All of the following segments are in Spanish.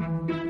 Mm-hmm.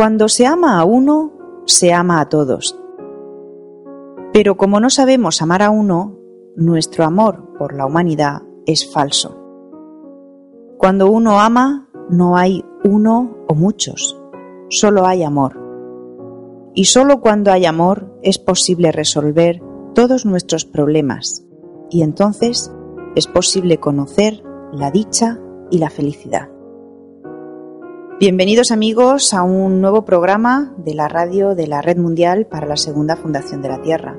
Cuando se ama a uno, se ama a todos. Pero como no sabemos amar a uno, nuestro amor por la humanidad es falso. Cuando uno ama, no hay uno o muchos, solo hay amor. Y solo cuando hay amor es posible resolver todos nuestros problemas, y entonces es posible conocer la dicha y la felicidad. Bienvenidos amigos a un nuevo programa de la radio de la Red Mundial para la Segunda Fundación de la Tierra.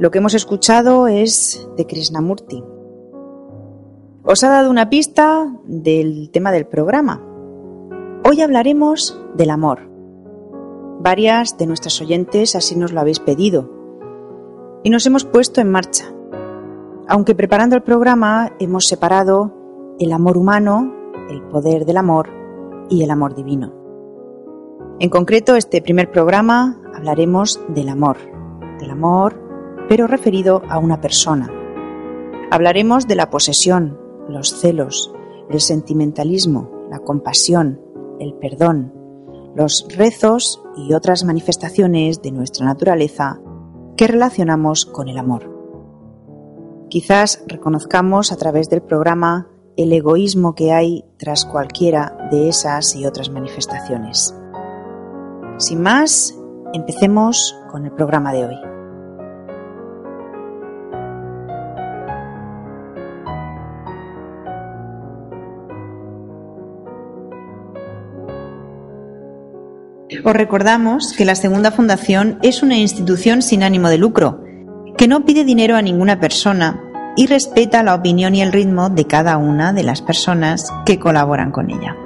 Lo que hemos escuchado es de Krishnamurti. Os ha dado una pista del tema del programa. Hoy hablaremos del amor. Varias de nuestras oyentes así nos lo habéis pedido y nos hemos puesto en marcha. Aunque preparando el programa hemos separado el amor humano el poder del amor y el amor divino. En concreto, este primer programa hablaremos del amor, del amor, pero referido a una persona. Hablaremos de la posesión, los celos, el sentimentalismo, la compasión, el perdón, los rezos y otras manifestaciones de nuestra naturaleza que relacionamos con el amor. Quizás reconozcamos a través del programa el egoísmo que hay tras cualquiera de esas y otras manifestaciones. Sin más, empecemos con el programa de hoy. Os recordamos que la Segunda Fundación es una institución sin ánimo de lucro, que no pide dinero a ninguna persona y respeta la opinión y el ritmo de cada una de las personas que colaboran con ella.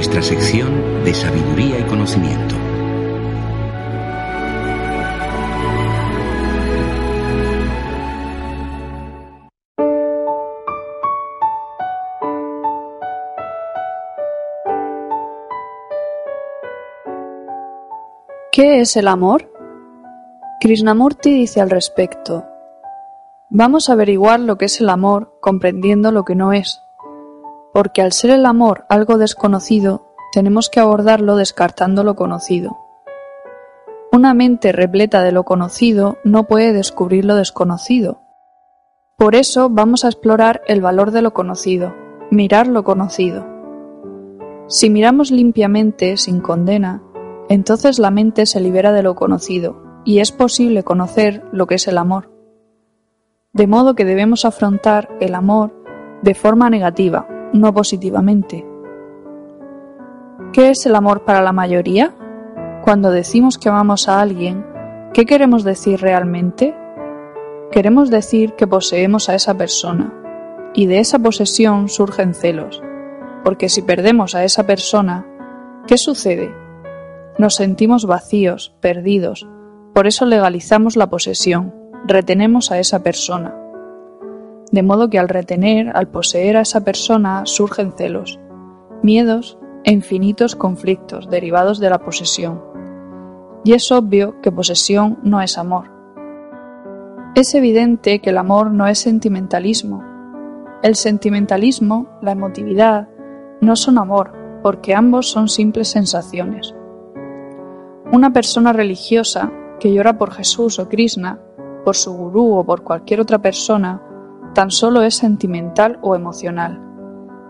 Nuestra sección de sabiduría y conocimiento. ¿Qué es el amor? Krishnamurti dice al respecto, Vamos a averiguar lo que es el amor comprendiendo lo que no es porque al ser el amor algo desconocido, tenemos que abordarlo descartando lo conocido. Una mente repleta de lo conocido no puede descubrir lo desconocido. Por eso vamos a explorar el valor de lo conocido, mirar lo conocido. Si miramos limpiamente, sin condena, entonces la mente se libera de lo conocido y es posible conocer lo que es el amor. De modo que debemos afrontar el amor de forma negativa, no positivamente. ¿Qué es el amor para la mayoría? Cuando decimos que amamos a alguien, ¿qué queremos decir realmente? Queremos decir que poseemos a esa persona, y de esa posesión surgen celos, porque si perdemos a esa persona, ¿qué sucede? Nos sentimos vacíos, perdidos, por eso legalizamos la posesión, retenemos a esa persona. De modo que al retener, al poseer a esa persona, surgen celos, miedos e infinitos conflictos derivados de la posesión. Y es obvio que posesión no es amor. Es evidente que el amor no es sentimentalismo. El sentimentalismo, la emotividad, no son amor, porque ambos son simples sensaciones. Una persona religiosa que llora por Jesús o Krishna, por su gurú o por cualquier otra persona, tan solo es sentimental o emocional.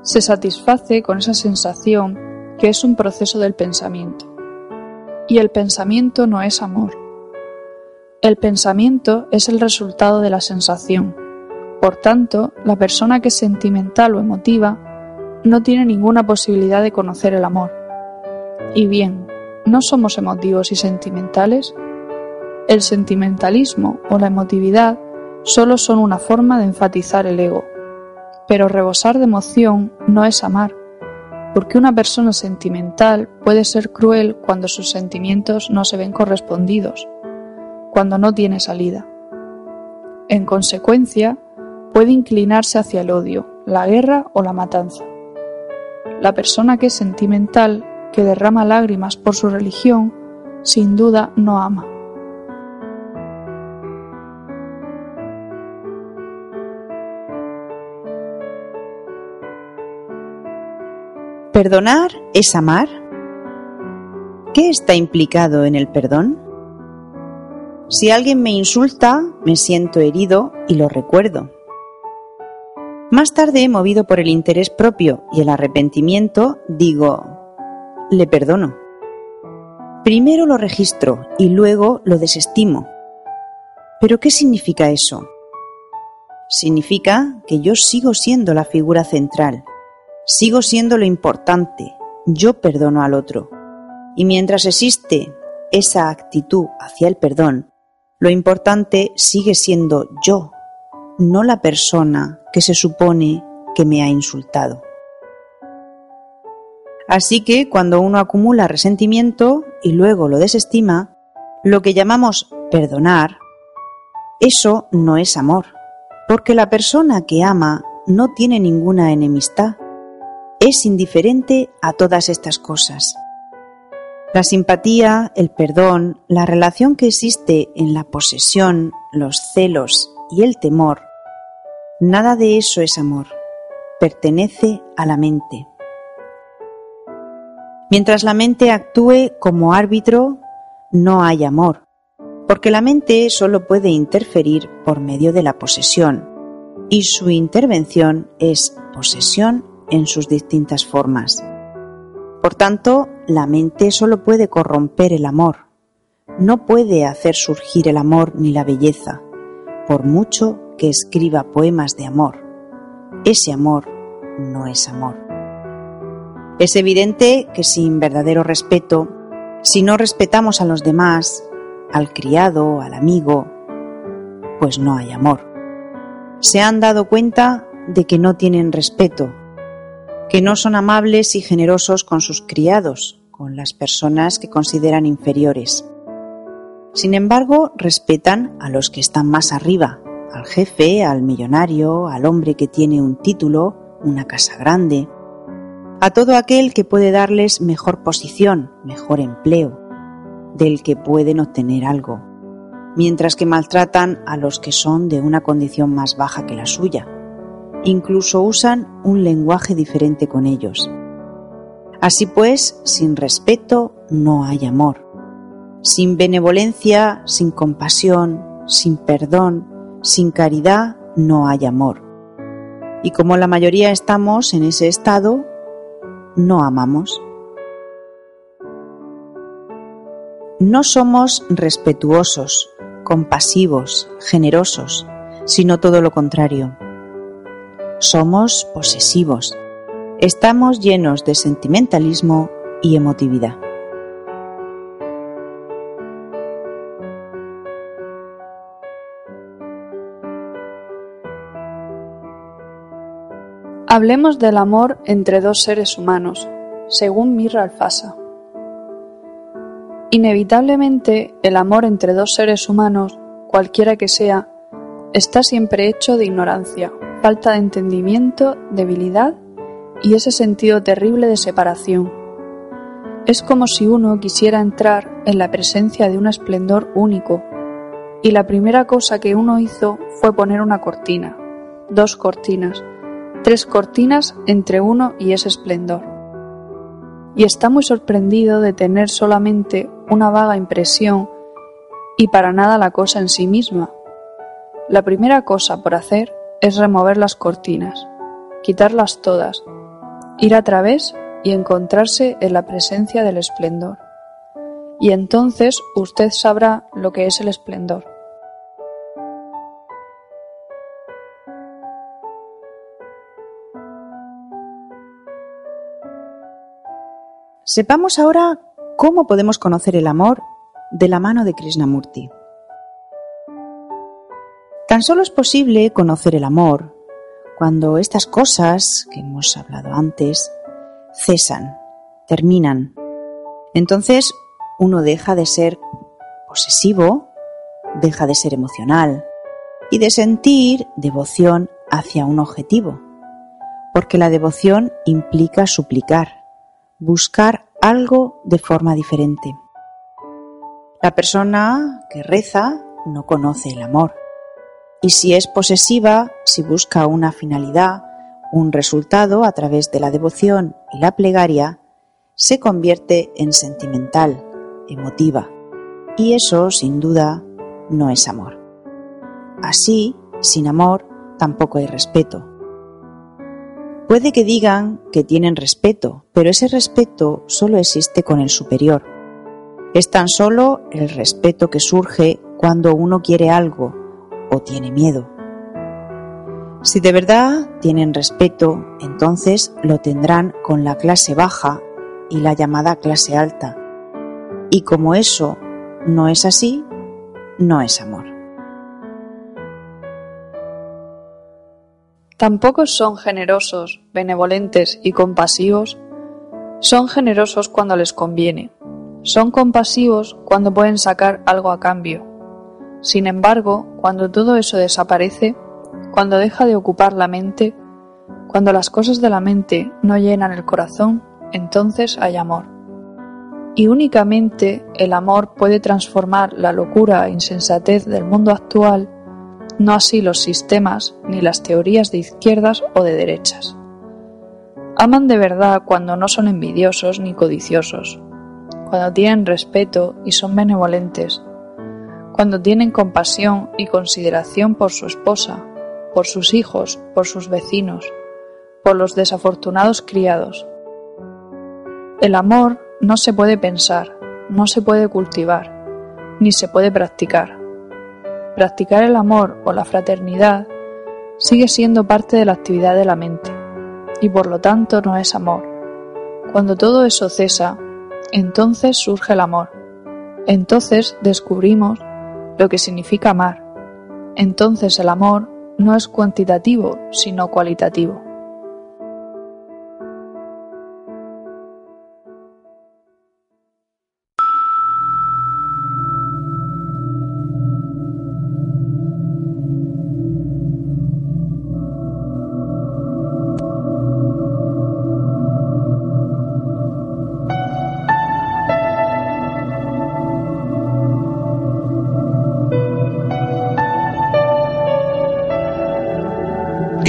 Se satisface con esa sensación que es un proceso del pensamiento. Y el pensamiento no es amor. El pensamiento es el resultado de la sensación. Por tanto, la persona que es sentimental o emotiva no tiene ninguna posibilidad de conocer el amor. Y bien, ¿no somos emotivos y sentimentales? El sentimentalismo o la emotividad solo son una forma de enfatizar el ego, pero rebosar de emoción no es amar, porque una persona sentimental puede ser cruel cuando sus sentimientos no se ven correspondidos, cuando no tiene salida. En consecuencia, puede inclinarse hacia el odio, la guerra o la matanza. La persona que es sentimental, que derrama lágrimas por su religión, sin duda no ama. ¿Perdonar es amar? ¿Qué está implicado en el perdón? Si alguien me insulta, me siento herido y lo recuerdo. Más tarde, movido por el interés propio y el arrepentimiento, digo, le perdono. Primero lo registro y luego lo desestimo. ¿Pero qué significa eso? Significa que yo sigo siendo la figura central, Sigo siendo lo importante, yo perdono al otro. Y mientras existe esa actitud hacia el perdón, lo importante sigue siendo yo, no la persona que se supone que me ha insultado. Así que cuando uno acumula resentimiento y luego lo desestima, lo que llamamos perdonar, eso no es amor, porque la persona que ama no tiene ninguna enemistad, es indiferente a todas estas cosas. La simpatía, el perdón, la relación que existe en la posesión, los celos y el temor, nada de eso es amor, pertenece a la mente. Mientras la mente actúe como árbitro, no hay amor, porque la mente solo puede interferir por medio de la posesión, y su intervención es posesión en sus distintas formas. Por tanto, la mente solo puede corromper el amor, no puede hacer surgir el amor ni la belleza, por mucho que escriba poemas de amor. Ese amor no es amor. Es evidente que sin verdadero respeto, si no respetamos a los demás, al criado, al amigo, pues no hay amor. Se han dado cuenta de que no tienen respeto que no son amables y generosos con sus criados, con las personas que consideran inferiores. Sin embargo, respetan a los que están más arriba, al jefe, al millonario, al hombre que tiene un título, una casa grande, a todo aquel que puede darles mejor posición, mejor empleo, del que pueden obtener algo, mientras que maltratan a los que son de una condición más baja que la suya, Incluso usan un lenguaje diferente con ellos. Así pues, sin respeto no hay amor. Sin benevolencia, sin compasión, sin perdón, sin caridad, no hay amor. Y como la mayoría estamos en ese estado, no amamos. No somos respetuosos, compasivos, generosos, sino todo lo contrario. Somos posesivos. Estamos llenos de sentimentalismo y emotividad. Hablemos del amor entre dos seres humanos, según Mirra Alfasa. Inevitablemente, el amor entre dos seres humanos, cualquiera que sea, está siempre hecho de ignorancia, falta de entendimiento, debilidad y ese sentido terrible de separación. Es como si uno quisiera entrar en la presencia de un esplendor único, y la primera cosa que uno hizo fue poner una cortina, dos cortinas, tres cortinas entre uno y ese esplendor. Y está muy sorprendido de tener solamente una vaga impresión y para nada la cosa en sí misma. La primera cosa por hacer es remover las cortinas, quitarlas todas, ir a través y encontrarse en la presencia del esplendor. Y entonces usted sabrá lo que es el esplendor. Sepamos ahora cómo podemos conocer el amor de la mano de Krishnamurti. Tan solo es posible conocer el amor cuando estas cosas que hemos hablado antes cesan, terminan. Entonces uno deja de ser posesivo, deja de ser emocional y de sentir devoción hacia un objetivo, porque la devoción implica suplicar, buscar algo de forma diferente. La persona que reza no conoce el amor. Y si es posesiva, si busca una finalidad, un resultado a través de la devoción y la plegaria, se convierte en sentimental, emotiva. Y eso, sin duda, no es amor. Así, sin amor, tampoco hay respeto. Puede que digan que tienen respeto, pero ese respeto solo existe con el superior. Es tan solo el respeto que surge cuando uno quiere algo o tiene miedo. Si de verdad tienen respeto, entonces lo tendrán con la clase baja y la llamada clase alta. Y como eso no es así, no es amor. Tampoco son generosos, benevolentes y compasivos. Son generosos cuando les conviene. Son compasivos cuando pueden sacar algo a cambio. Sin embargo, cuando todo eso desaparece, cuando deja de ocupar la mente, cuando las cosas de la mente no llenan el corazón, entonces hay amor. Y únicamente el amor puede transformar la locura e insensatez del mundo actual no así los sistemas ni las teorías de izquierdas o de derechas. Aman de verdad cuando no son envidiosos ni codiciosos, cuando tienen respeto y son benevolentes, cuando tienen compasión y consideración por su esposa, por sus hijos, por sus vecinos, por los desafortunados criados. El amor no se puede pensar, no se puede cultivar, ni se puede practicar practicar el amor o la fraternidad sigue siendo parte de la actividad de la mente y por lo tanto no es amor. Cuando todo eso cesa, entonces surge el amor. Entonces descubrimos lo que significa amar. Entonces el amor no es cuantitativo, sino cualitativo.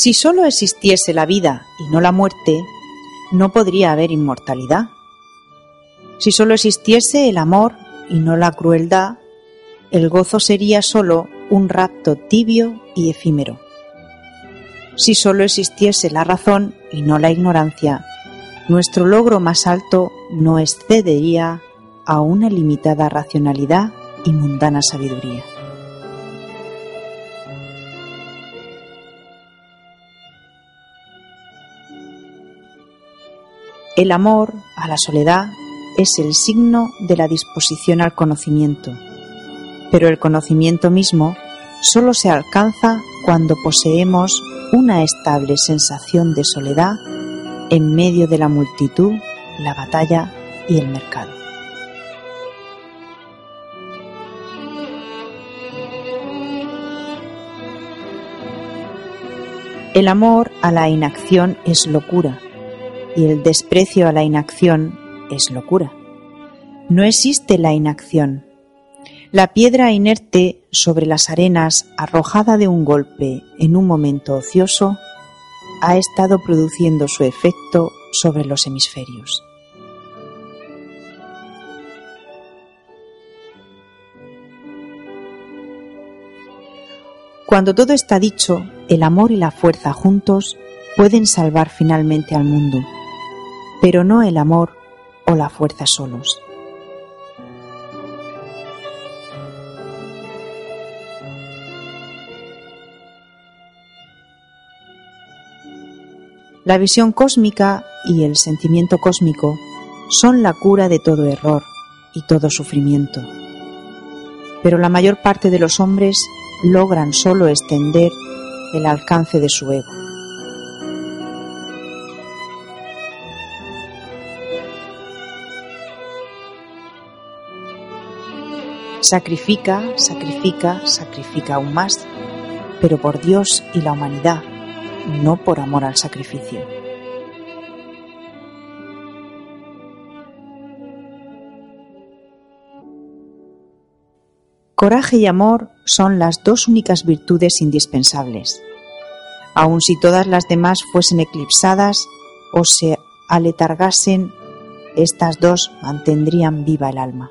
Si sólo existiese la vida y no la muerte, no podría haber inmortalidad. Si sólo existiese el amor y no la crueldad, el gozo sería sólo un rapto tibio y efímero. Si sólo existiese la razón y no la ignorancia, nuestro logro más alto no excedería a una limitada racionalidad y mundana sabiduría. El amor a la soledad es el signo de la disposición al conocimiento, pero el conocimiento mismo solo se alcanza cuando poseemos una estable sensación de soledad en medio de la multitud, la batalla y el mercado. El amor a la inacción es locura y el desprecio a la inacción es locura. No existe la inacción. La piedra inerte sobre las arenas arrojada de un golpe en un momento ocioso ha estado produciendo su efecto sobre los hemisferios. Cuando todo está dicho, el amor y la fuerza juntos pueden salvar finalmente al mundo pero no el amor o la fuerza solos. La visión cósmica y el sentimiento cósmico son la cura de todo error y todo sufrimiento. Pero la mayor parte de los hombres logran solo extender el alcance de su ego. Sacrifica, sacrifica, sacrifica aún más, pero por Dios y la humanidad, no por amor al sacrificio. Coraje y amor son las dos únicas virtudes indispensables. Aun si todas las demás fuesen eclipsadas o se aletargasen, estas dos mantendrían viva el alma.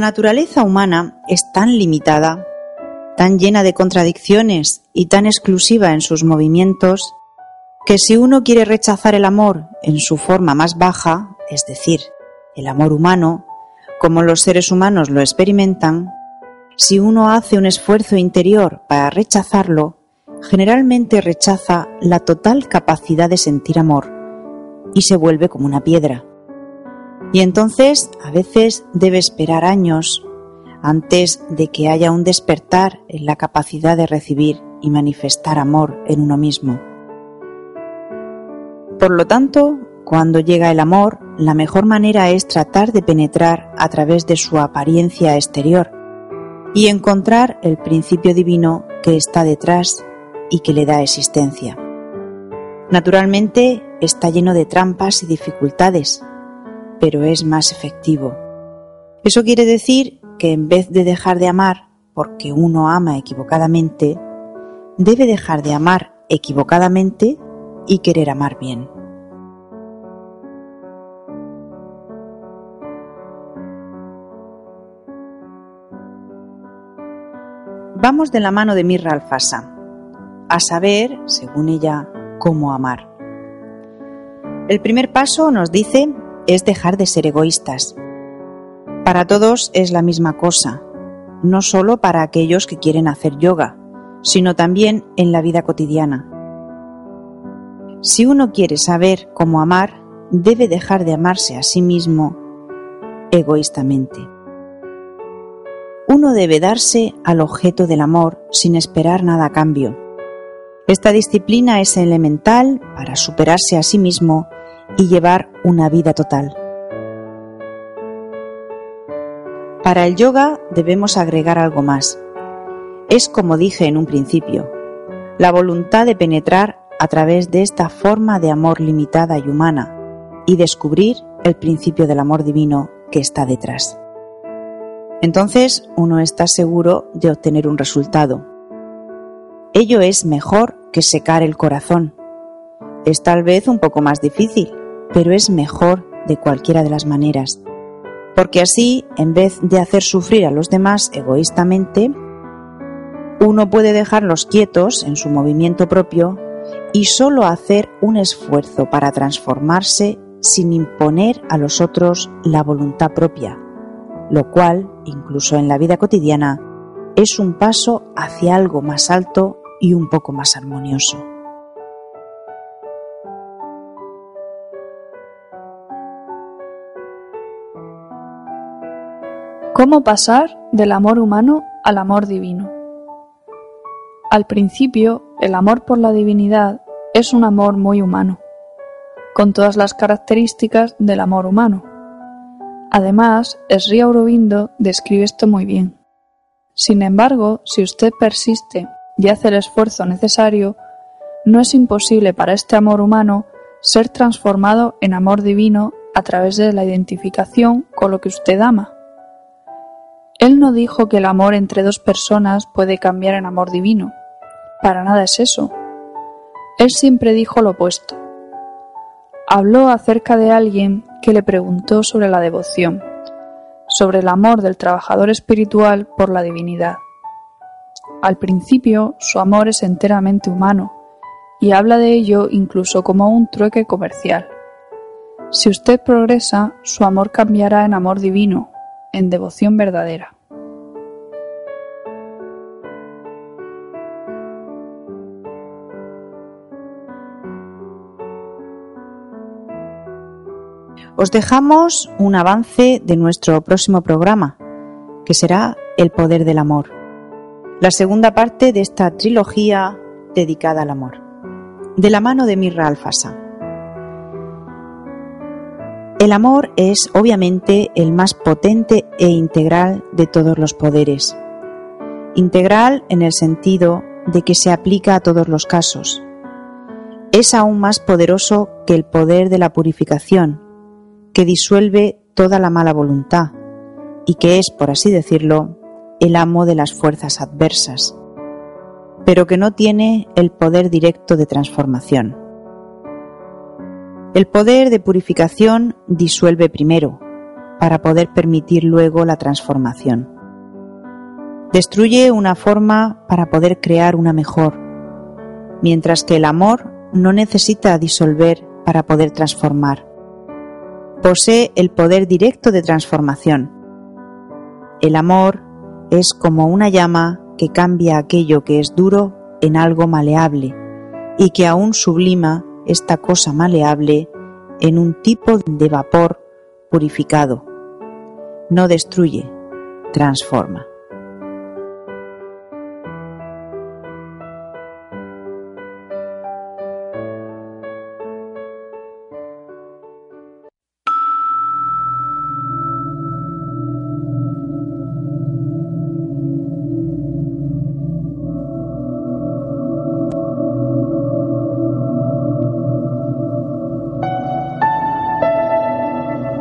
naturaleza humana es tan limitada, tan llena de contradicciones y tan exclusiva en sus movimientos, que si uno quiere rechazar el amor en su forma más baja, es decir, el amor humano, como los seres humanos lo experimentan, si uno hace un esfuerzo interior para rechazarlo, generalmente rechaza la total capacidad de sentir amor y se vuelve como una piedra. Y entonces a veces debe esperar años antes de que haya un despertar en la capacidad de recibir y manifestar amor en uno mismo. Por lo tanto, cuando llega el amor, la mejor manera es tratar de penetrar a través de su apariencia exterior y encontrar el principio divino que está detrás y que le da existencia. Naturalmente está lleno de trampas y dificultades, pero es más efectivo. Eso quiere decir que en vez de dejar de amar porque uno ama equivocadamente, debe dejar de amar equivocadamente y querer amar bien. Vamos de la mano de Mirra Alfasa, a saber, según ella, cómo amar. El primer paso, nos dice, es dejar de ser egoístas. Para todos es la misma cosa, no solo para aquellos que quieren hacer yoga, sino también en la vida cotidiana. Si uno quiere saber cómo amar, debe dejar de amarse a sí mismo egoístamente. Uno debe darse al objeto del amor sin esperar nada a cambio. Esta disciplina es elemental para superarse a sí mismo y llevar una vida total. Para el yoga debemos agregar algo más. Es como dije en un principio, la voluntad de penetrar a través de esta forma de amor limitada y humana y descubrir el principio del amor divino que está detrás. Entonces uno está seguro de obtener un resultado. Ello es mejor que secar el corazón. Es tal vez un poco más difícil, pero es mejor de cualquiera de las maneras. Porque así, en vez de hacer sufrir a los demás egoístamente, uno puede dejarlos quietos en su movimiento propio y solo hacer un esfuerzo para transformarse sin imponer a los otros la voluntad propia, lo cual, incluso en la vida cotidiana, es un paso hacia algo más alto y un poco más armonioso. ¿Cómo pasar del amor humano al amor divino? Al principio, el amor por la divinidad es un amor muy humano, con todas las características del amor humano. Además, Sri Aurobindo describe esto muy bien. Sin embargo, si usted persiste y hace el esfuerzo necesario, no es imposible para este amor humano ser transformado en amor divino a través de la identificación con lo que usted ama. Él no dijo que el amor entre dos personas puede cambiar en amor divino. Para nada es eso. Él siempre dijo lo opuesto. Habló acerca de alguien que le preguntó sobre la devoción, sobre el amor del trabajador espiritual por la divinidad. Al principio, su amor es enteramente humano, y habla de ello incluso como un trueque comercial. Si usted progresa, su amor cambiará en amor divino, en devoción verdadera. Os dejamos un avance de nuestro próximo programa, que será El poder del amor, la segunda parte de esta trilogía dedicada al amor, de la mano de Mirra Alfasa. El amor es obviamente el más potente e integral de todos los poderes. Integral en el sentido de que se aplica a todos los casos. Es aún más poderoso que el poder de la purificación, que disuelve toda la mala voluntad y que es, por así decirlo, el amo de las fuerzas adversas, pero que no tiene el poder directo de transformación. El poder de purificación disuelve primero, para poder permitir luego la transformación. Destruye una forma para poder crear una mejor, mientras que el amor no necesita disolver para poder transformar. Posee el poder directo de transformación. El amor es como una llama que cambia aquello que es duro en algo maleable y que aún sublima esta cosa maleable en un tipo de vapor purificado. No destruye, transforma.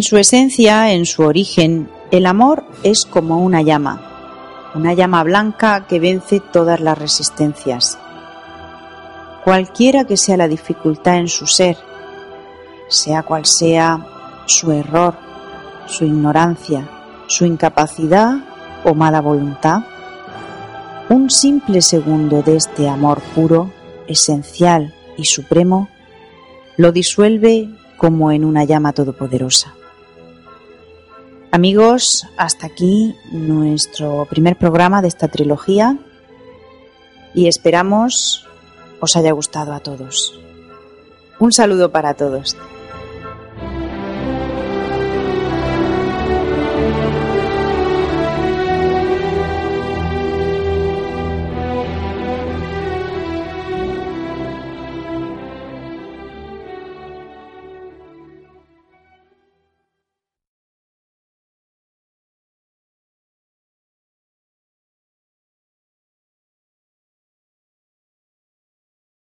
En su esencia, en su origen, el amor es como una llama, una llama blanca que vence todas las resistencias. Cualquiera que sea la dificultad en su ser, sea cual sea su error, su ignorancia, su incapacidad o mala voluntad, un simple segundo de este amor puro, esencial y supremo, lo disuelve como en una llama todopoderosa. Amigos, hasta aquí nuestro primer programa de esta trilogía y esperamos os haya gustado a todos. Un saludo para todos.